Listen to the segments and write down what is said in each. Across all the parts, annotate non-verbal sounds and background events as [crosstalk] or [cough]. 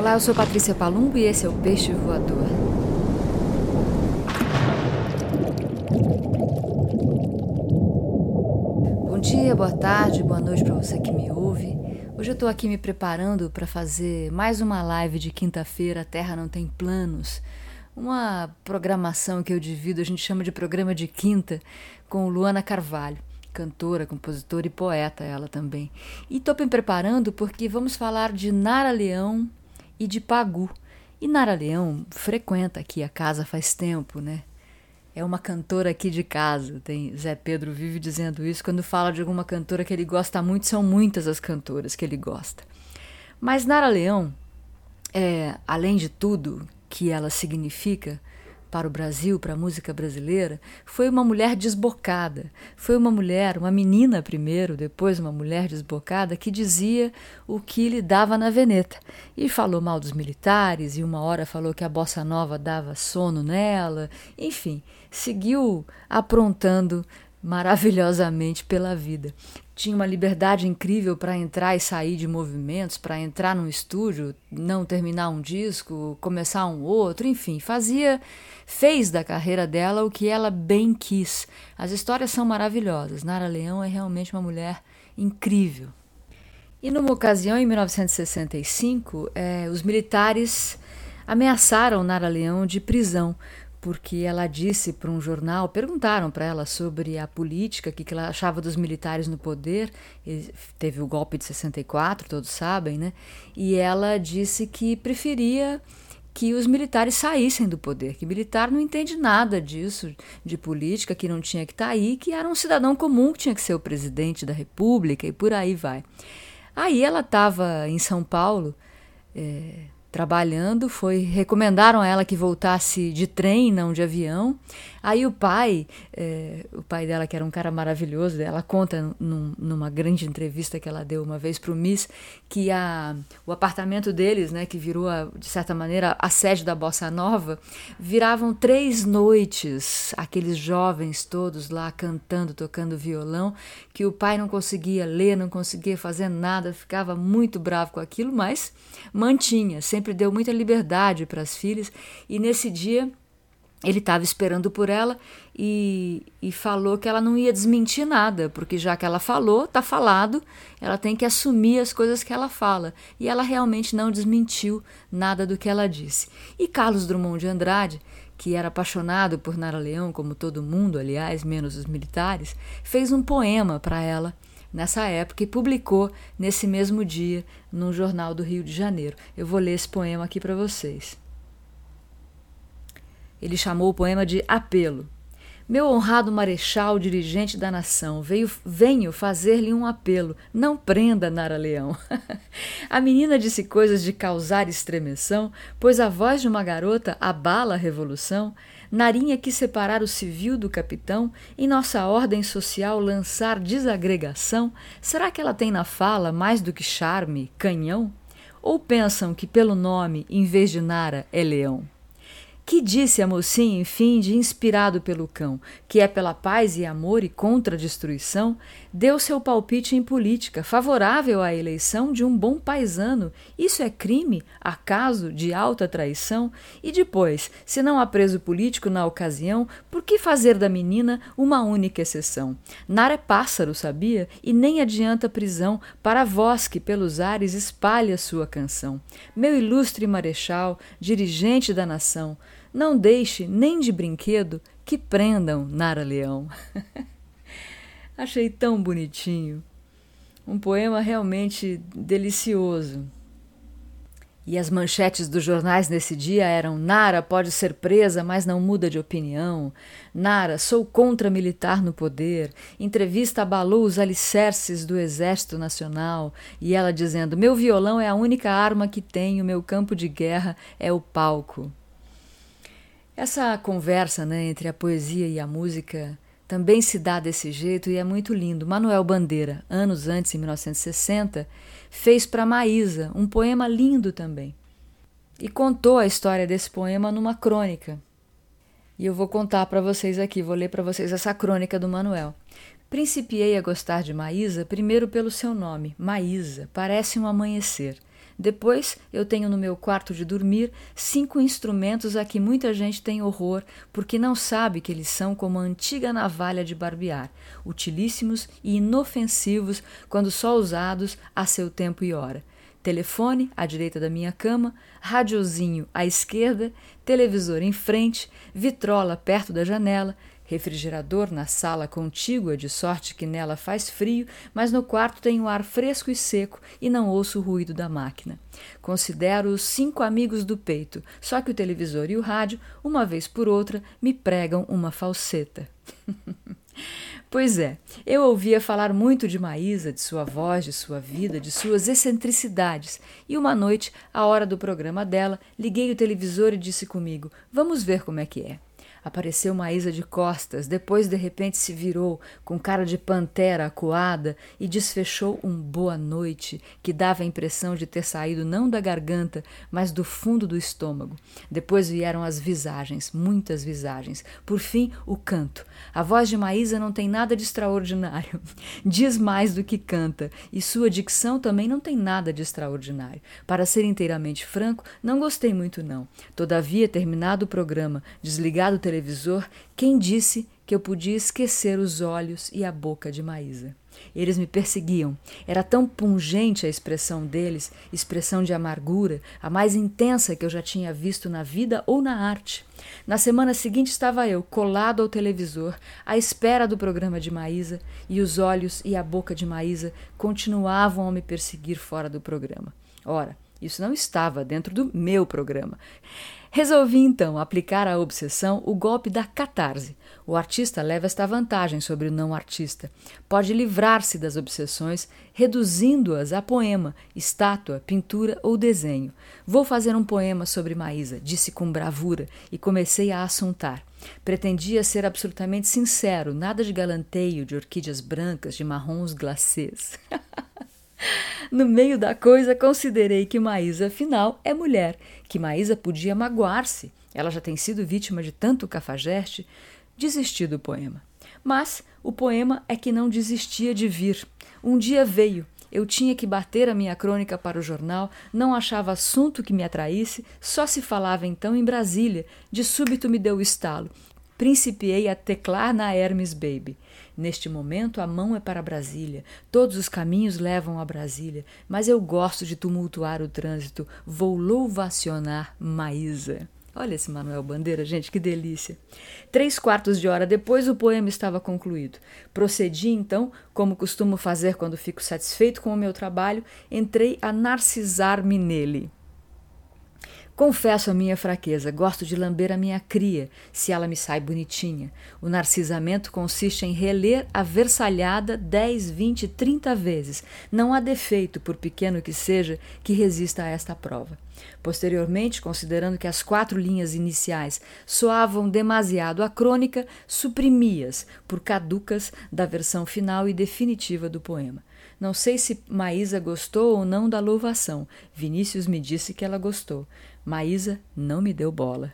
Olá, eu sou Patrícia Palumbo e esse é o Peixe Voador. Bom dia, boa tarde, boa noite para você que me ouve. Hoje eu estou aqui me preparando para fazer mais uma live de quinta-feira. Terra não tem planos. Uma programação que eu divido, a gente chama de programa de quinta, com Luana Carvalho cantora, compositora e poeta ela também. E estou me preparando porque vamos falar de Nara Leão e de Pagu. E Nara Leão frequenta aqui a casa faz tempo, né? É uma cantora aqui de casa. Tem Zé Pedro vive dizendo isso quando fala de alguma cantora que ele gosta muito, são muitas as cantoras que ele gosta. Mas Nara Leão, é, além de tudo que ela significa, para o Brasil, para a música brasileira, foi uma mulher desbocada. Foi uma mulher, uma menina primeiro, depois uma mulher desbocada, que dizia o que lhe dava na veneta. E falou mal dos militares, e uma hora falou que a bossa nova dava sono nela. Enfim, seguiu aprontando maravilhosamente pela vida. Tinha uma liberdade incrível para entrar e sair de movimentos, para entrar num estúdio, não terminar um disco, começar um outro, enfim, fazia, fez da carreira dela o que ela bem quis. As histórias são maravilhosas. Nara Leão é realmente uma mulher incrível. E numa ocasião, em 1965, eh, os militares ameaçaram Nara Leão de prisão porque ela disse para um jornal, perguntaram para ela sobre a política, o que ela achava dos militares no poder. Teve o golpe de 64, todos sabem, né? E ela disse que preferia que os militares saíssem do poder, que militar não entende nada disso, de política, que não tinha que estar tá aí, que era um cidadão comum que tinha que ser o presidente da república e por aí vai. Aí ela estava em São Paulo. É, trabalhando, foi recomendaram a ela que voltasse de trem, não de avião. Aí o pai, é, o pai dela, que era um cara maravilhoso, ela conta num, numa grande entrevista que ela deu uma vez para o Miss, que a, o apartamento deles, né, que virou, a, de certa maneira, a sede da Bossa Nova, viravam três noites, aqueles jovens todos lá cantando, tocando violão, que o pai não conseguia ler, não conseguia fazer nada, ficava muito bravo com aquilo, mas mantinha, sempre deu muita liberdade para as filhas, e nesse dia ele estava esperando por ela e, e, falou que ela não ia desmentir nada, porque já que ela falou, está falado, ela tem que assumir as coisas que ela fala. E ela realmente não desmentiu nada do que ela disse. E Carlos Drummond de Andrade, que era apaixonado por Nara Leão, como todo mundo, aliás, menos os militares, fez um poema para ela nessa época e publicou nesse mesmo dia num jornal do Rio de Janeiro. Eu vou ler esse poema aqui para vocês. Ele chamou o poema de Apelo. Meu honrado marechal, dirigente da nação, veio, venho fazer-lhe um apelo. Não prenda Nara Leão. [laughs] a menina disse coisas de causar estremeção, pois a voz de uma garota abala a revolução. Narinha quis separar o civil do capitão, em nossa ordem social lançar desagregação. Será que ela tem na fala mais do que charme, canhão? Ou pensam que pelo nome, em vez de Nara, é leão? Que disse a mocinha, enfim, de inspirado pelo cão, que é pela paz e amor e contra a destruição, deu seu palpite em política, favorável à eleição de um bom paisano. Isso é crime, acaso, de alta traição? E depois, se não há preso político na ocasião, por que fazer da menina uma única exceção? Nara é pássaro, sabia? E nem adianta prisão para a voz que pelos ares espalha sua canção. Meu ilustre marechal, dirigente da nação, não deixe nem de brinquedo que prendam Nara Leão. [laughs] Achei tão bonitinho. Um poema realmente delicioso. E as manchetes dos jornais nesse dia eram: Nara pode ser presa, mas não muda de opinião. Nara, sou contra militar no poder. Entrevista abalou os alicerces do Exército Nacional. E ela dizendo: Meu violão é a única arma que tenho, meu campo de guerra é o palco. Essa conversa né, entre a poesia e a música também se dá desse jeito e é muito lindo. Manuel Bandeira, anos antes, em 1960, fez para Maísa um poema lindo também. E contou a história desse poema numa crônica. E eu vou contar para vocês aqui, vou ler para vocês essa crônica do Manuel. Principiei a gostar de Maísa primeiro pelo seu nome, Maísa, parece um amanhecer. Depois, eu tenho no meu quarto de dormir cinco instrumentos a que muita gente tem horror, porque não sabe que eles são como a antiga navalha de barbear, utilíssimos e inofensivos quando só usados a seu tempo e hora. Telefone à direita da minha cama, radiozinho à esquerda, televisor em frente, vitrola perto da janela, refrigerador na sala contígua, de sorte que nela faz frio, mas no quarto tenho ar fresco e seco e não ouço o ruído da máquina. Considero os cinco amigos do peito, só que o televisor e o rádio, uma vez por outra, me pregam uma falseta. [laughs] Pois é, eu ouvia falar muito de Maísa, de sua voz, de sua vida, de suas excentricidades, e uma noite, à hora do programa dela, liguei o televisor e disse comigo: Vamos ver como é que é. Apareceu Maísa de costas, depois de repente se virou, com cara de pantera acuada, e desfechou um boa noite que dava a impressão de ter saído não da garganta, mas do fundo do estômago. Depois vieram as visagens, muitas visagens. Por fim, o canto. A voz de Maísa não tem nada de extraordinário. [laughs] Diz mais do que canta, e sua dicção também não tem nada de extraordinário. Para ser inteiramente franco, não gostei muito não. Todavia, terminado o programa, desligado o televisor, quem disse que eu podia esquecer os olhos e a boca de Maísa? Eles me perseguiam. Era tão pungente a expressão deles, expressão de amargura, a mais intensa que eu já tinha visto na vida ou na arte. Na semana seguinte estava eu, colado ao televisor, à espera do programa de Maísa, e os olhos e a boca de Maísa continuavam a me perseguir fora do programa. Ora, isso não estava dentro do meu programa. Resolvi então aplicar à obsessão o golpe da catarse. O artista leva esta vantagem sobre o não artista. Pode livrar-se das obsessões, reduzindo-as a poema, estátua, pintura ou desenho. Vou fazer um poema sobre Maísa, disse com bravura e comecei a assuntar. Pretendia ser absolutamente sincero, nada de galanteio, de orquídeas brancas, de marrons glacês. [laughs] No meio da coisa, considerei que Maísa, afinal, é mulher, que Maísa podia magoar-se. Ela já tem sido vítima de tanto cafajeste. Desisti do poema. Mas o poema é que não desistia de vir. Um dia veio. Eu tinha que bater a minha crônica para o jornal, não achava assunto que me atraísse, só se falava então em Brasília. De súbito me deu o estalo. Principiei a teclar na Hermes Baby. Neste momento, a mão é para Brasília. Todos os caminhos levam a Brasília. Mas eu gosto de tumultuar o trânsito. Vou louvacionar Maísa. Olha esse Manuel Bandeira, gente, que delícia. Três quartos de hora depois, o poema estava concluído. Procedi, então, como costumo fazer quando fico satisfeito com o meu trabalho, entrei a narcisar-me nele. Confesso a minha fraqueza, gosto de lamber a minha cria, se ela me sai bonitinha. O narcisamento consiste em reler a versalhada 10, 20, 30 vezes. Não há defeito, por pequeno que seja, que resista a esta prova. Posteriormente, considerando que as quatro linhas iniciais soavam demasiado à crônica, suprimi-as por caducas da versão final e definitiva do poema. Não sei se Maísa gostou ou não da louvação. Vinícius me disse que ela gostou. Maísa não me deu bola.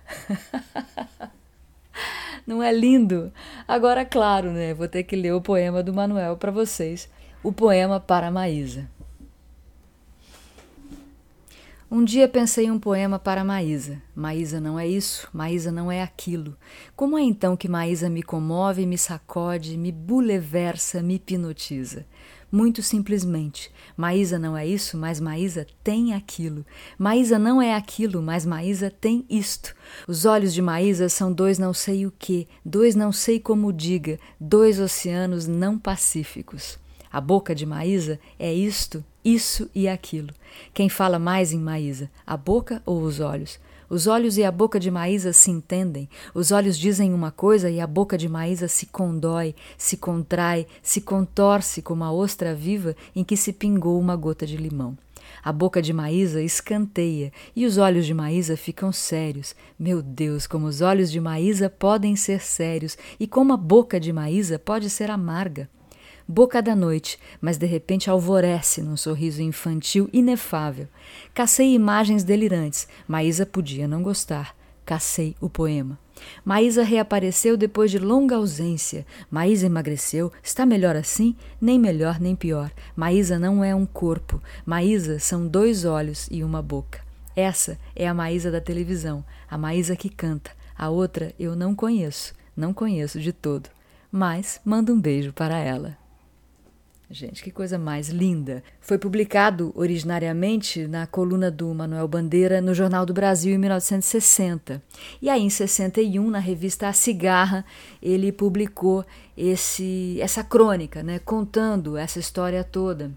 [laughs] não é lindo? Agora, claro, né? Vou ter que ler o poema do Manuel para vocês. O poema para Maísa. Um dia pensei um poema para Maísa. Maísa não é isso, Maísa não é aquilo. Como é então que Maísa me comove, me sacode, me buleversa, me hipnotiza? Muito simplesmente, Maísa não é isso, mas Maísa tem aquilo. Maísa não é aquilo, mas Maísa tem isto. Os olhos de Maísa são dois não sei o que, dois não sei como diga, dois oceanos não pacíficos. A boca de Maísa é isto, isso e aquilo. Quem fala mais em Maísa, a boca ou os olhos? Os olhos e a boca de Maísa se entendem. Os olhos dizem uma coisa e a boca de Maísa se condói, se contrai, se contorce como a ostra viva em que se pingou uma gota de limão. A boca de Maísa escanteia e os olhos de Maísa ficam sérios. Meu Deus, como os olhos de Maísa podem ser sérios e como a boca de Maísa pode ser amarga boca da noite, mas de repente alvorece num sorriso infantil inefável. Cacei imagens delirantes, Maísa podia não gostar. Cacei o poema. Maísa reapareceu depois de longa ausência. Maísa emagreceu. Está melhor assim? Nem melhor nem pior. Maísa não é um corpo. Maísa são dois olhos e uma boca. Essa é a Maísa da televisão, a Maísa que canta. A outra eu não conheço, não conheço de todo. Mas manda um beijo para ela. Gente, que coisa mais linda! Foi publicado originariamente na coluna do Manuel Bandeira no Jornal do Brasil em 1960. E aí, em 61, na revista A Cigarra, ele publicou esse, essa crônica, né, contando essa história toda,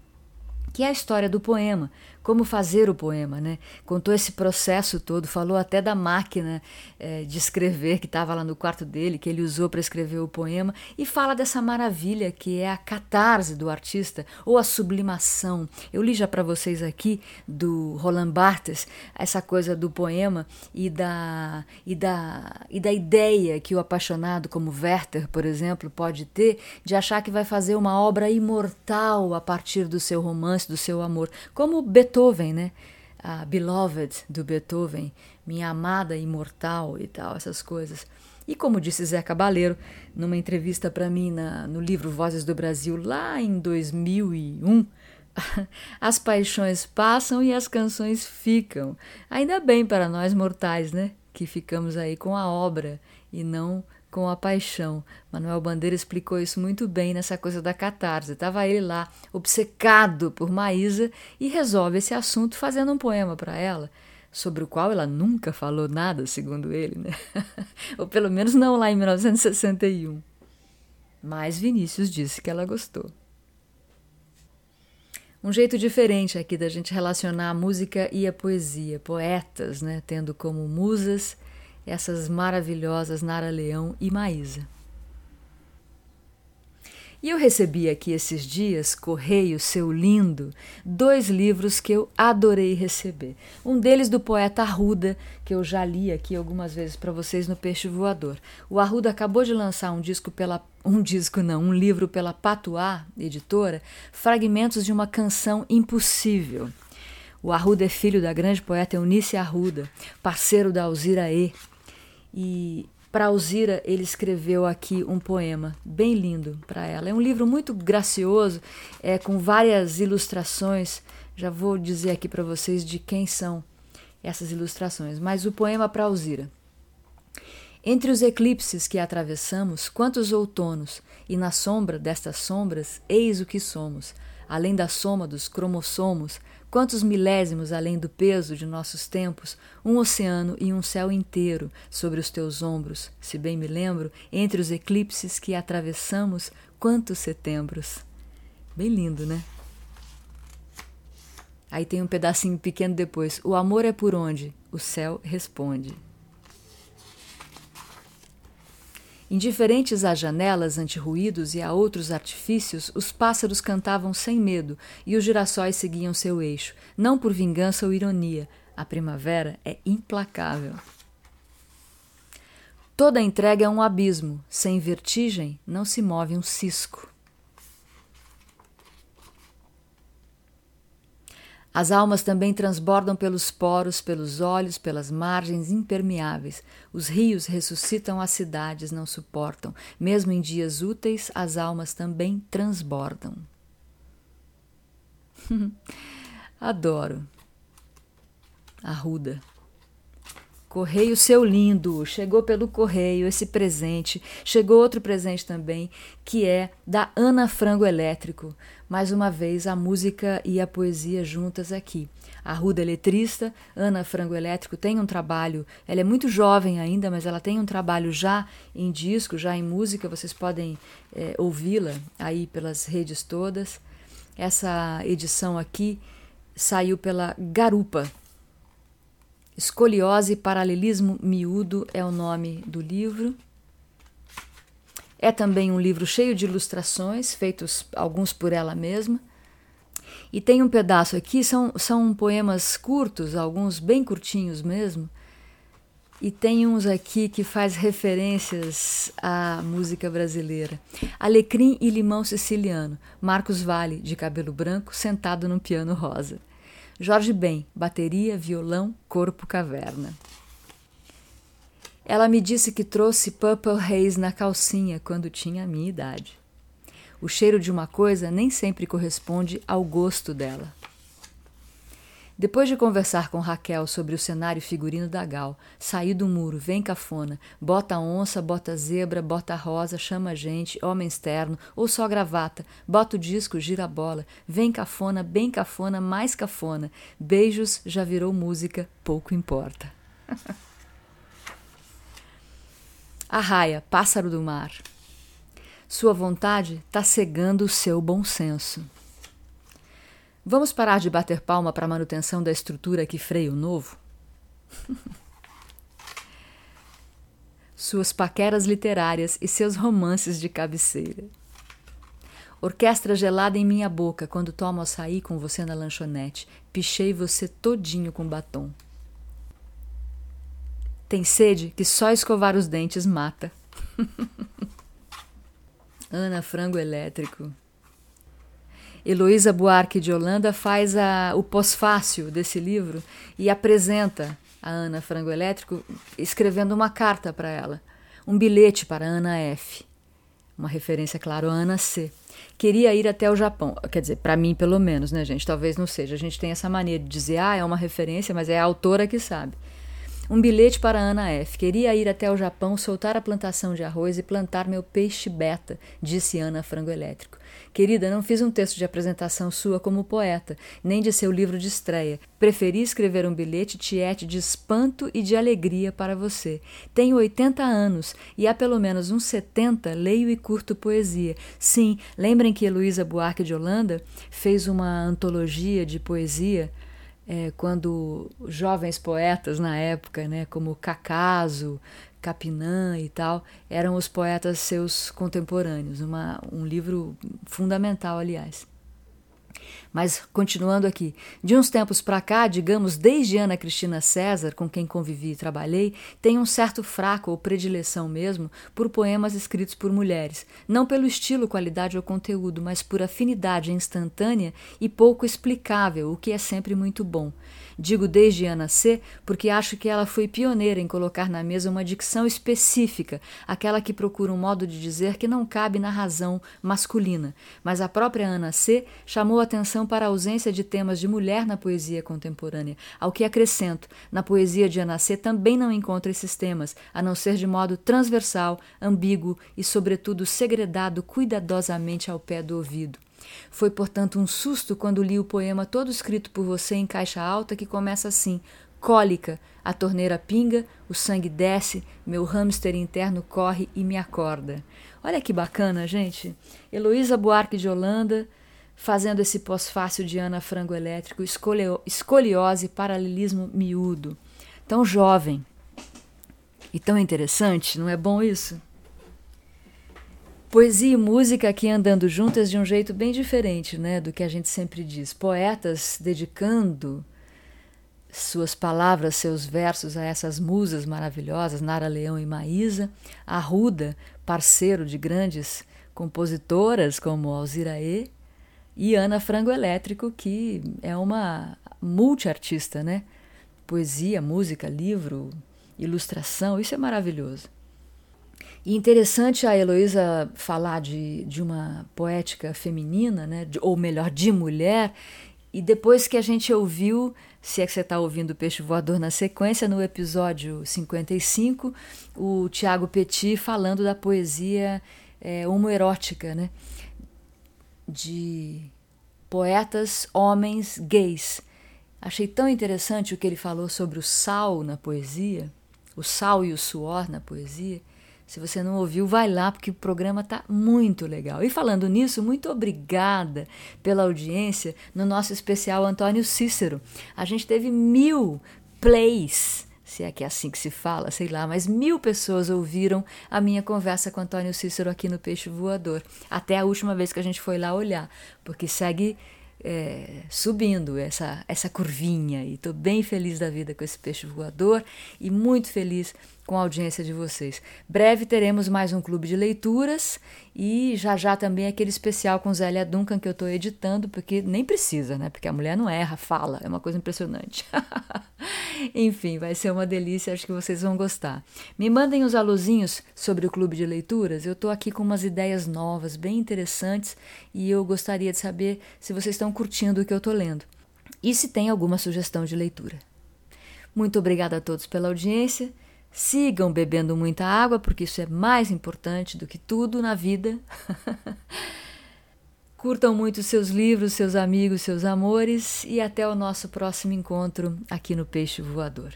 que é a história do poema, como fazer o poema, né? Contou esse processo todo, falou até da máquina é, de escrever que estava lá no quarto dele, que ele usou para escrever o poema, e fala dessa maravilha que é a catarse do artista ou a sublimação. Eu li já para vocês aqui do Roland Barthes essa coisa do poema e da e da e da ideia que o apaixonado como Werther, por exemplo, pode ter de achar que vai fazer uma obra imortal a partir do seu romance, do seu amor, como Beethoven Beethoven, né? A Beloved do Beethoven, Minha Amada Imortal e tal, essas coisas. E como disse Zé Cabaleiro, numa entrevista para mim na, no livro Vozes do Brasil, lá em 2001, [laughs] as paixões passam e as canções ficam. Ainda bem para nós mortais, né? Que ficamos aí com a obra e não com a paixão. Manuel Bandeira explicou isso muito bem nessa coisa da catarse. Estava ele lá, obcecado por Maísa, e resolve esse assunto fazendo um poema para ela, sobre o qual ela nunca falou nada, segundo ele, né? [laughs] Ou pelo menos não lá em 1961. Mas Vinícius disse que ela gostou. Um jeito diferente aqui da gente relacionar a música e a poesia, poetas, né, tendo como musas essas maravilhosas Nara Leão e Maísa. E eu recebi aqui esses dias, correio seu lindo, dois livros que eu adorei receber. Um deles do poeta Arruda, que eu já li aqui algumas vezes para vocês no Peixe Voador. O Arruda acabou de lançar um disco pela um disco não, um livro pela Patuá, editora, Fragmentos de uma canção impossível. O Arruda é filho da grande poeta Eunice Arruda, parceiro da Alzira E, e para Alzira ele escreveu aqui um poema bem lindo para ela. É um livro muito gracioso, é com várias ilustrações. Já vou dizer aqui para vocês de quem são essas ilustrações, mas o poema para Alzira. Entre os eclipses que atravessamos, quantos outonos, e na sombra destas sombras, eis o que somos, além da soma dos cromossomos, Quantos milésimos além do peso de nossos tempos, um oceano e um céu inteiro sobre os teus ombros, se bem me lembro, entre os eclipses que atravessamos, quantos setembros. Bem lindo, né? Aí tem um pedacinho pequeno depois. O amor é por onde? O céu responde. Indiferentes às janelas anti-ruídos e a outros artifícios, os pássaros cantavam sem medo e os girassóis seguiam seu eixo, não por vingança ou ironia. A primavera é implacável. Toda entrega é um abismo, sem vertigem não se move um cisco. As almas também transbordam pelos poros, pelos olhos, pelas margens impermeáveis. Os rios ressuscitam as cidades, não suportam. Mesmo em dias úteis, as almas também transbordam. [laughs] Adoro. Arruda. Correio seu lindo, chegou pelo correio esse presente. Chegou outro presente também, que é da Ana Frango Elétrico. Mais uma vez a música e a poesia juntas aqui. A Ruda Eletrista, Ana Frango Elétrico tem um trabalho, ela é muito jovem ainda, mas ela tem um trabalho já em disco, já em música, vocês podem é, ouvi-la aí pelas redes todas. Essa edição aqui saiu pela Garupa, Escoliose e Paralelismo Miúdo é o nome do livro. É também um livro cheio de ilustrações, feitos alguns por ela mesma. E tem um pedaço aqui, são, são poemas curtos, alguns bem curtinhos mesmo. E tem uns aqui que faz referências à música brasileira. Alecrim e Limão Siciliano, Marcos Vale, de cabelo branco, sentado num piano rosa. Jorge Ben, bateria, violão, corpo, caverna. Ela me disse que trouxe Purple Haze na calcinha quando tinha a minha idade. O cheiro de uma coisa nem sempre corresponde ao gosto dela. Depois de conversar com Raquel sobre o cenário figurino da Gal, saí do muro, vem cafona, bota onça, bota zebra, bota rosa, chama gente, homem externo, ou só gravata, bota o disco, gira a bola, vem cafona, bem cafona, mais cafona, beijos já virou música, pouco importa. [laughs] Arraia, pássaro do mar. Sua vontade está cegando o seu bom senso. Vamos parar de bater palma para a manutenção da estrutura que freia o novo? [laughs] Suas paqueras literárias e seus romances de cabeceira. Orquestra gelada em minha boca quando tomo açaí com você na lanchonete. Pichei você todinho com batom. Tem sede que só escovar os dentes mata. [laughs] Ana Frango Elétrico. Heloísa Buarque de Holanda faz a, o pós-fácil desse livro e apresenta a Ana Frango Elétrico escrevendo uma carta para ela, um bilhete para Ana F. Uma referência, claro, a Ana C. Queria ir até o Japão. Quer dizer, para mim, pelo menos, né, gente? Talvez não seja. A gente tem essa maneira de dizer, ah, é uma referência, mas é a autora que sabe. Um bilhete para Ana F. Queria ir até o Japão, soltar a plantação de arroz e plantar meu peixe beta, disse Ana Frango Elétrico. Querida, não fiz um texto de apresentação sua como poeta, nem de seu livro de estreia. Preferi escrever um bilhete tiete de espanto e de alegria para você. Tenho 80 anos e há pelo menos uns 70 leio e curto poesia. Sim, lembrem que Heloísa Buarque de Holanda fez uma antologia de poesia é, quando jovens poetas na época, né, como Cacaso, Capinã e tal, eram os poetas seus contemporâneos. Uma, um livro fundamental, aliás. Mas continuando aqui, de uns tempos para cá, digamos desde Ana Cristina César, com quem convivi e trabalhei, tenho um certo fraco ou predileção mesmo por poemas escritos por mulheres, não pelo estilo, qualidade ou conteúdo, mas por afinidade instantânea e pouco explicável, o que é sempre muito bom. Digo desde Ana C, porque acho que ela foi pioneira em colocar na mesa uma dicção específica, aquela que procura um modo de dizer que não cabe na razão masculina. Mas a própria Ana C chamou atenção para a ausência de temas de mulher na poesia contemporânea, ao que acrescento, na poesia de Ana C também não encontro esses temas, a não ser de modo transversal, ambíguo e, sobretudo, segredado cuidadosamente ao pé do ouvido. Foi, portanto, um susto quando li o poema todo escrito por você em caixa alta que começa assim: Cólica, a torneira pinga, o sangue desce, meu hamster interno corre e me acorda. Olha que bacana, gente. Heloísa Buarque de Holanda fazendo esse pós-fácil de Ana Frango Elétrico, escoliose, paralelismo miúdo. Tão jovem e tão interessante, não é bom isso? Poesia e música aqui andando juntas de um jeito bem diferente, né, do que a gente sempre diz. Poetas dedicando suas palavras, seus versos a essas musas maravilhosas, Nara Leão e Maísa, Arruda, parceiro de grandes compositoras como Alziraê, e Ana Frango Elétrico, que é uma multiartista, né? Poesia, música, livro, ilustração, isso é maravilhoso. E interessante a Heloísa falar de, de uma poética feminina, né? De, ou melhor, de mulher, e depois que a gente ouviu, se é que você está ouvindo o Peixe Voador na sequência, no episódio 55, o Tiago Petit falando da poesia é, homoerótica, né? De poetas homens gays. Achei tão interessante o que ele falou sobre o sal na poesia, o sal e o suor na poesia. Se você não ouviu, vai lá, porque o programa está muito legal. E falando nisso, muito obrigada pela audiência no nosso especial Antônio Cícero. A gente teve mil plays se é que é assim que se fala, sei lá, mas mil pessoas ouviram a minha conversa com Antônio Cícero aqui no Peixe Voador, até a última vez que a gente foi lá olhar, porque segue é, subindo essa, essa curvinha e estou bem feliz da vida com esse peixe voador e muito feliz com a audiência de vocês. Breve teremos mais um clube de leituras e já já também aquele especial com Zélia Duncan que eu estou editando, porque nem precisa, né? Porque a mulher não erra, fala, é uma coisa impressionante. [laughs] Enfim, vai ser uma delícia, acho que vocês vão gostar. Me mandem os aluzinhos sobre o clube de leituras, eu estou aqui com umas ideias novas, bem interessantes, e eu gostaria de saber se vocês estão curtindo o que eu estou lendo. E se tem alguma sugestão de leitura. Muito obrigada a todos pela audiência. Sigam bebendo muita água, porque isso é mais importante do que tudo na vida. [laughs] Curtam muito seus livros, seus amigos, seus amores e até o nosso próximo encontro aqui no Peixe Voador.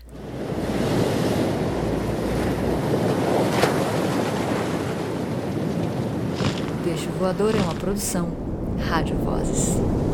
Peixe Voador é uma produção Rádio Vozes.